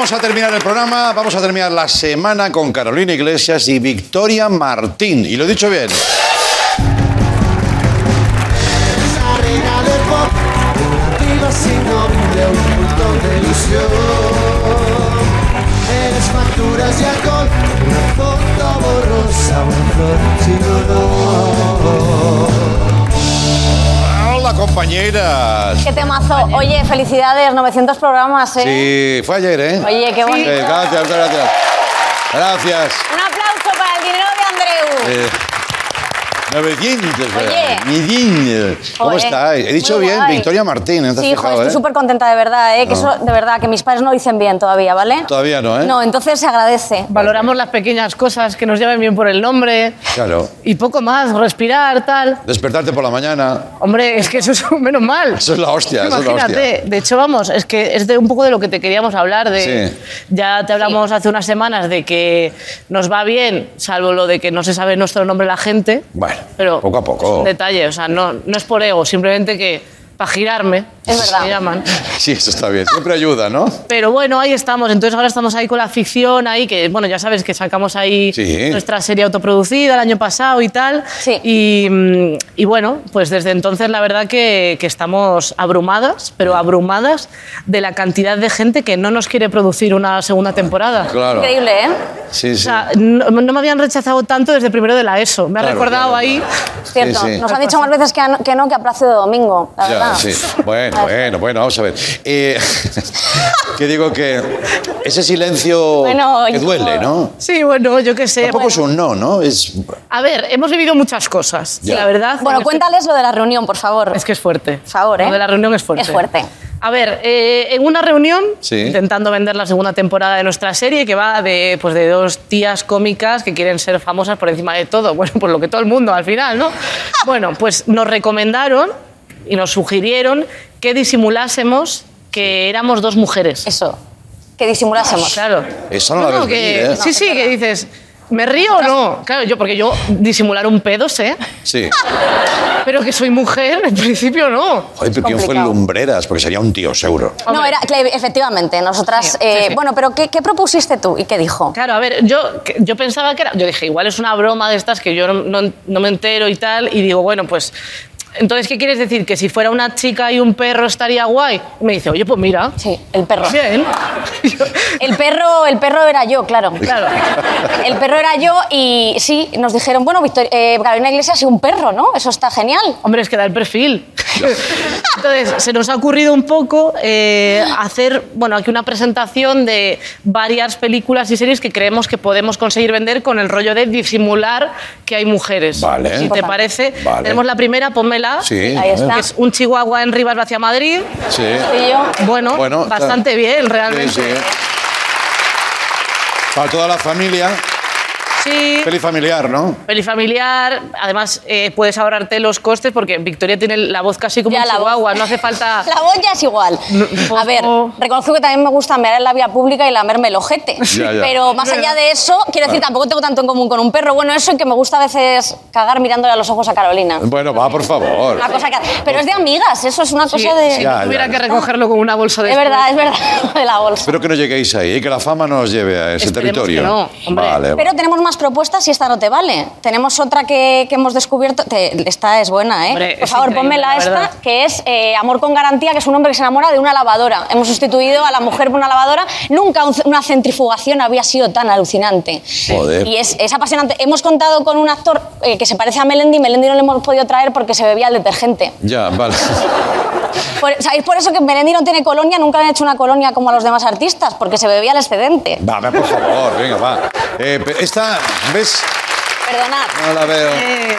Vamos a terminar el programa, vamos a terminar la semana con Carolina Iglesias y Victoria Martín. Y lo he dicho bien. Compañeras. Qué temazo. Oye, felicidades, 900 programas, ¿eh? Sí, fue ayer, ¿eh? Oye, qué bonito. Sí, gracias, gracias. Gracias. Un aplauso para el dinero de Andreu. Eh, 900. Oye. 900. ¿Cómo estáis? He dicho muy bien, guay. Victoria Martín, ¿eh? ¿Te has Sí, fijado, joder, estoy eh? súper contenta de verdad, ¿eh? Que No. eso, de verdad, que mis padres no lo dicen bien todavía, ¿vale? Todavía no, ¿eh? No, entonces se agradece. Valoramos las pequeñas cosas que nos lleven bien por el nombre Claro. y poco más, respirar, tal. Despertarte por la mañana. Hombre, es que eso es menos mal. Eso es la hostia, eso es la Imagínate. hostia. De hecho, vamos, es que es de un poco de lo que te queríamos hablar. De, Sí. Ya te hablamos hace unas semanas de que nos va bien, salvo lo de que no se sabe nuestro nombre la gente. Bueno, Pero poco a poco. Un detalle, o sea, no, no es por ego, simplemente que para girarme, Es verdad. me llaman. Sí, eso está bien. Siempre ayuda, ¿no? Pero bueno, ahí estamos. Entonces ahora estamos ahí con la ficción, ahí que, bueno, ya sabes que sacamos ahí Sí. nuestra serie autoproducida el año pasado y tal. Y, mm, y bueno, pues desde entonces la verdad que, que estamos abrumadas, pero abrumadas de la cantidad de gente que no nos quiere producir una segunda temporada. Claro. Increíble, ¿eh? Sí, O sí. sea, no, no me habían rechazado tanto desde primero de la ESO. Me ha Claro, recordado claro, ahí. Es cierto. Sí, sí. Nos han dicho más veces que, no- que no que a Plácido Domingo, la verdad. Sí. Bueno, bueno, bueno, vamos a ver. Eh, <laughs> que digo que ese silencio Bueno, que yo- duele, ¿no? Sí, bueno, yo qué sé. Tampoco es un no, ¿no? Es A ver, hemos vivido muchas cosas, Ya. la verdad. Bueno, cuéntales lo de la reunión, por favor. Es que es fuerte. Por favor, ¿eh? Lo de la reunión es fuerte. Es fuerte. A ver, eh, en una reunión, Sí. intentando vender la segunda temporada de nuestra serie, que va de, pues, de dos tías cómicas que quieren ser famosas por encima de todo. <laughs> Bueno, pues lo que todo el mundo al final, ¿no? Bueno, pues nos recomendaron y nos sugirieron que disimulásemos que éramos dos mujeres. Eso, que disimulásemos. Claro. Eso no lo ves que, venir, ¿eh? Sí, sí, que dices, ¿me río o no? Claro, yo, porque yo disimular un pedo sé, Sí. <laughs> pero que soy mujer, en principio no. Joder, pero ¿quién fue el Complicado. Lumbreras? Porque sería un tío, seguro. No, era, efectivamente, nosotras... Sí, eh, sí. Bueno, pero ¿qué, qué propusiste tú y qué dijo? Claro, a ver, yo, yo pensaba que era. Yo dije, igual es una broma de estas que yo no, no- no me entero y tal. Y digo, bueno, pues. Entonces, ¿qué quieres decir? ¿Que si fuera una chica y un perro estaría guay? Y me dice, oye, pues mira. Sí, el perro. Bien. <laughs> El perro, el perro era yo, claro. Claro. El perro era yo y sí, nos dijeron, bueno, Victor- eh, Carolina Iglesias y un perro, ¿no? Eso está genial. Hombre, es que da el perfil. <laughs> Entonces, se nos ha ocurrido un poco eh, hacer, bueno, aquí una presentación de varias películas y series que creemos que podemos conseguir vender con el rollo de disimular que hay mujeres. Vale. Si te parece, Vale. tenemos la primera, Sí. Ahí está. Es un chihuahua en Rivas hacia Madrid. Sí. Yo, Bueno, Bueno, está- bastante bien, realmente. Sí, sí. Para toda la familia. Sí. Peli familiar, ¿no? Peli familiar, además eh, puedes ahorrarte los costes porque Victoria tiene la voz casi como Ya, un la voz. chihuahua, no hace falta... <laughs> La voz ya es igual. A ver, reconozco que también me gusta mear en la vía pública y lamerme el ojete. Ya, ya. Pero más allá de eso, quiero decir, tampoco tengo tanto en común con un perro. Bueno, eso en que me gusta a veces cagar mirándole a los ojos a Carolina. Bueno, va, por favor. Una cosa que... Pero es de amigas, eso es una Sí, cosa de... si Ya, no tuviera ya. que recogerlo con una bolsa de... Es verdad, es verdad, <laughs> de la bolsa. Espero que no lleguéis ahí y que la fama no os lleve a ese Esperemos territorio. que no, hombre. Vale. Pero tenemos más propuestas y esta no te vale. Tenemos otra que, que hemos descubierto. te- esta es buena, ¿eh? Hombre, Por favor, pónmela la esta, que es eh, Amor con Garantía, que es un hombre que se enamora de una lavadora. Hemos sustituido a la mujer por una lavadora. Nunca un- una centrifugación había sido tan alucinante. Joder. Y es, es apasionante. Hemos contado con un actor eh, que se parece a Melendi. Melendi no le hemos podido traer porque se bebía el detergente. Ya, vale. <laughs> Por, ¿Sabéis por eso que Melendi no tiene colonia? Nunca han hecho una colonia como a los demás artistas, porque se bebía el excedente. Va, va, por favor, venga, va. Eh, esta, ¿ves? Perdonad. No la veo. Eh,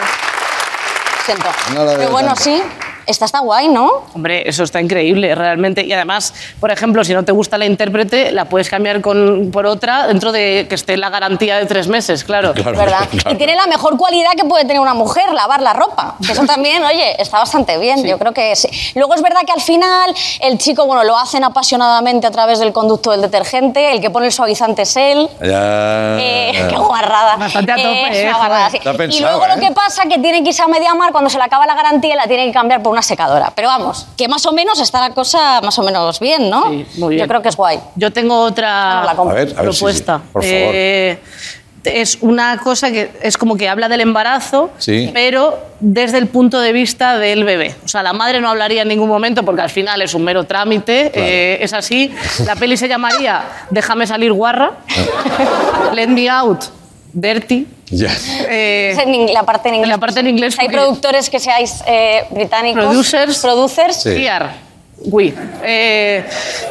Siento. No la veo Pero bueno, tanto. sí. Esta está guay, ¿no? Hombre, eso está increíble, realmente. Y además, por ejemplo, si no te gusta la intérprete, la puedes cambiar con, por otra dentro de que esté la garantía de tres meses, claro. <laughs> Claro, ¿Verdad? claro. Y tiene la mejor cualidad que puede tener una mujer, lavar la ropa. Eso también, <laughs> oye, está bastante bien. Yo creo que sí. Luego es verdad que al final el chico, bueno, lo hacen apasionadamente a través del conducto del detergente. El que pone el suavizante es él. Ya. Eh, qué guarrada. Bastante a tope, Es eh, una guarrada, sí. Y luego ¿eh? lo que pasa que tiene que irse a Mediamar cuando se le acaba la garantía y la tiene que cambiar por una secadora. Pero vamos, que más o menos está la cosa más o menos bien, ¿no? muy bien. Yo creo que es guay. Yo tengo otra Ah, la compro. A ver, a ver, sí, propuesta. sí, por favor. Eh, es una cosa que es como que habla del embarazo, Sí. pero desde el punto de vista del bebé. O sea, la madre no hablaría en ningún momento porque al final es un mero trámite, eh, es así. La peli se llamaría Déjame salir guarra, Let Me Out, Dirty. Ya. eh, en la parte en inglés. la parte en inglés Hay productores que seáis eh, británicos. Producers. Producers. Sí. Eh,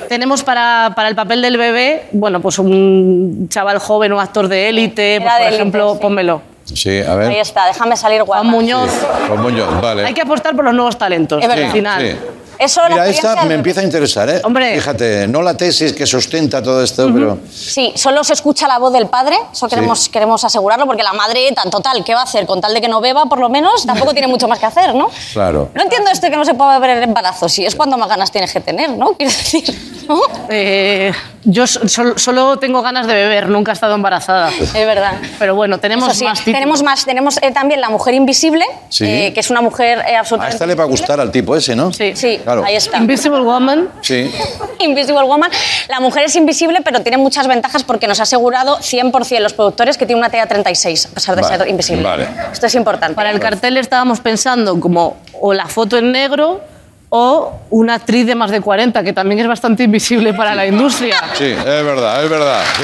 tenemos para, para el papel del bebé, bueno, pues un chaval joven, un actor de élite, pues, de por élite, ejemplo, sí. pónmelo. Sí, a Ahí ver. está, déjame salir guapa. Juan Muñoz. Juan Muñoz, vale. Hay que apostar por los nuevos talentos, Es verdad. al final. Sí. Eso la Mira, experiencia esta me empieza a interesar, ¿eh? Hombre. Fíjate, no la tesis que sustenta todo esto, pero... Sí, solo se escucha la voz del padre, eso queremos, queremos asegurarlo, porque la madre, tan total, ¿qué va a hacer? Con tal de que no beba, por lo menos, tampoco tiene mucho más que hacer, ¿no? Claro. No entiendo esto de que no se pueda beber el embarazo, si es cuando más ganas tienes que tener, ¿no? Quiero decir, <laughs> Eh, yo so- sol- solo tengo ganas de beber, nunca he estado embarazada. <laughs> Es verdad. Pero bueno, tenemos sí, más títulos. tenemos más, tenemos eh, también La Mujer Invisible, Sí. eh, que es una mujer eh, A absolutamente... esta le va a gustar al tipo ese, ¿no? Sí. Sí, Claro. ahí está. Invisible Woman. Sí. <laughs> Invisible Woman. La mujer es invisible, pero tiene muchas ventajas porque nos ha asegurado 100% los productores que tiene una talla 36, a pesar de Vale, ser invisible. vale. Esto es importante. Para el cartel estábamos pensando como o la foto en negro o una actriz de más de 40, que también es bastante invisible para la industria. <laughs> Sí, es verdad, es verdad, sí.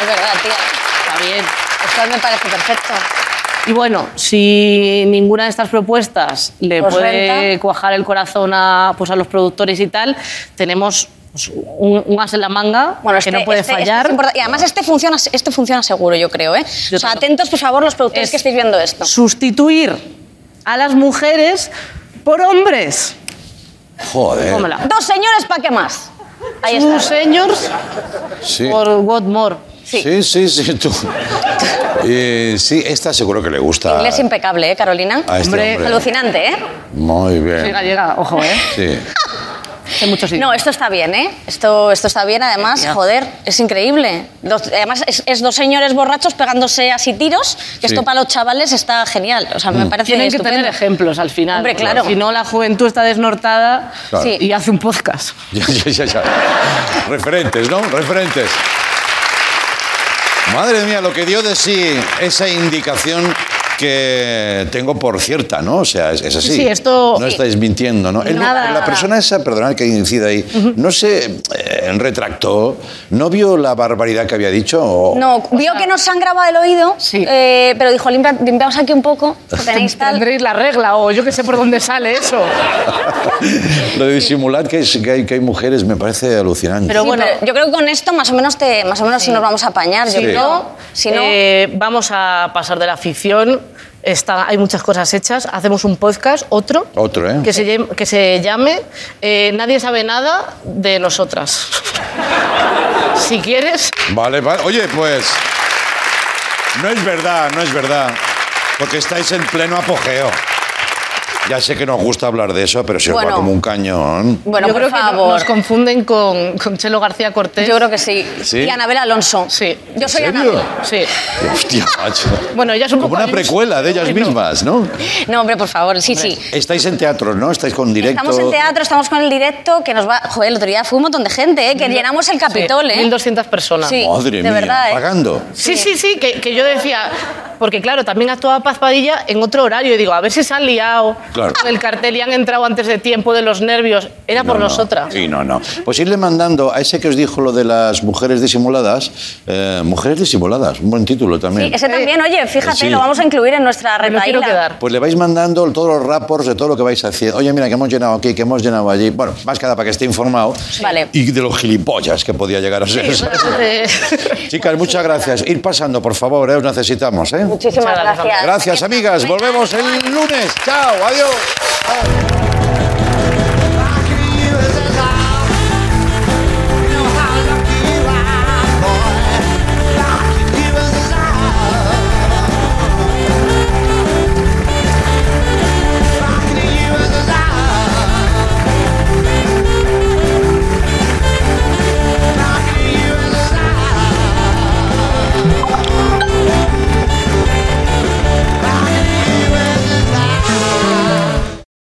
Es verdad, tía. Está bien. Esto me parece perfecto. Y bueno, si ninguna de estas propuestas le Pues puede renta. cuajar el corazón a, pues a los productores y tal, tenemos pues, un, un as en la manga Bueno, que este- no puede este- este fallar. es importante. y además este funciona, este funciona seguro, yo creo. ¿eh? o sea, atentos, por favor, los productores Es- que estéis viendo esto. Sustituir a las mujeres por hombres. Joder. Tómala. Dos señores, ¿para qué más? Ahí Two está. señors Sí. por what more. Sí, sí, sí, tú. <laughs> Eh, sí, esta seguro que le gusta. Inglés impecable, ¿eh, Carolina? A este hombre. Alucinante, ¿eh? Muy bien. Soy gallega, ojo, ¿eh? Sí. <laughs> Muchos No, esto está bien, ¿eh? Esto, esto está bien, además, joder, es increíble. Dos- además, es, es dos señores borrachos pegándose así tiros, que Sí. esto para los chavales está genial. O sea, me parece Tienen que estupendo. tener ejemplos al final. Hombre, claro. Si no, la juventud está desnortada Claro. Sí. y hace un podcast. <laughs> Ya, ya, ya, ya. Referentes, ¿no? Referentes. Madre mía, lo que dio de sí esa indicación que tengo por cierta, ¿no? O sea, es, es así. Sí, sí, esto- No estáis mintiendo, ¿no? El- Nada. la persona esa, perdonad que incida ahí, no se eh, retractó, no vio la barbaridad que había dicho. o- No, vio que nos han grabado el oído, eh, pero dijo, "Limpia- limpiamos aquí un poco, <laughs> tenéis tal... Tendréis la regla o yo que sé por dónde sale eso. <laughs> Lo de disimular que, es- que hay, que hay mujeres me parece alucinante. Pero bueno, yo creo que con esto más o menos, te, más o menos sí nos vamos a apañar. Yo Sí. creo, si no... Eh, vamos a pasar de la ficción. Está, hay muchas cosas hechas. Hacemos un podcast, otro, Otro, ¿eh? que se, llame- que se llame eh, Nadie sabe nada de nosotras. <laughs> si quieres. Vale, vale. Oye, pues. No es verdad, no es verdad. Porque estáis en pleno apogeo. Ya sé que nos gusta hablar de eso, pero se os va como un cañón. Bueno, yo por creo que no- favor. nos confunden con, con Chelo García Cortés. Yo creo que sí. ¿Sí? Y Anabel Alonso. Sí. Yo soy serio? Anabel. Sí. Hostia, macho. Bueno, ella es un Como poco una precuela de ellas mismas, ¿no? No, hombre, por favor, sí, sí. Estáis en teatro, ¿no? Estáis con directo. Estamos en teatro, estamos con el directo, que nos va... Joder, el otro día fue un montón de gente, ¿eh? Que llenamos el Capitol, ¿eh? 1.200 personas. Sí, Madre de mía, verdad, ¿eh? pagando. Sí, sí, sí, que, que yo decía, porque claro, también actuaba Paz Padilla en otro horario y digo, a ver si se han liado Claro. el cartel y han entrado antes de tiempo de los nervios. Era por No, no. nosotras. Sí, no, no. Pues irle mandando a ese que os dijo lo de las mujeres disimuladas, eh, mujeres disimuladas, un buen título también. Sí, ese también, oye, fíjate, Sí. lo vamos a incluir en nuestra retaíla. Pues le vais mandando todos los rapports de todo lo que vais haciendo. Oye, mira, que hemos llenado aquí, que hemos llenado allí. Bueno, más que nada para que esté informado. Vale. Y de los gilipollas que podía llegar a ser. Eh, <laughs> Chicas, muchas gracias. Ir pasando, por favor, ¿eh? os necesitamos. ¿eh? Muchísimas gracias. Gracias, amigas. Volvemos el lunes. Chao, adiós. Chao.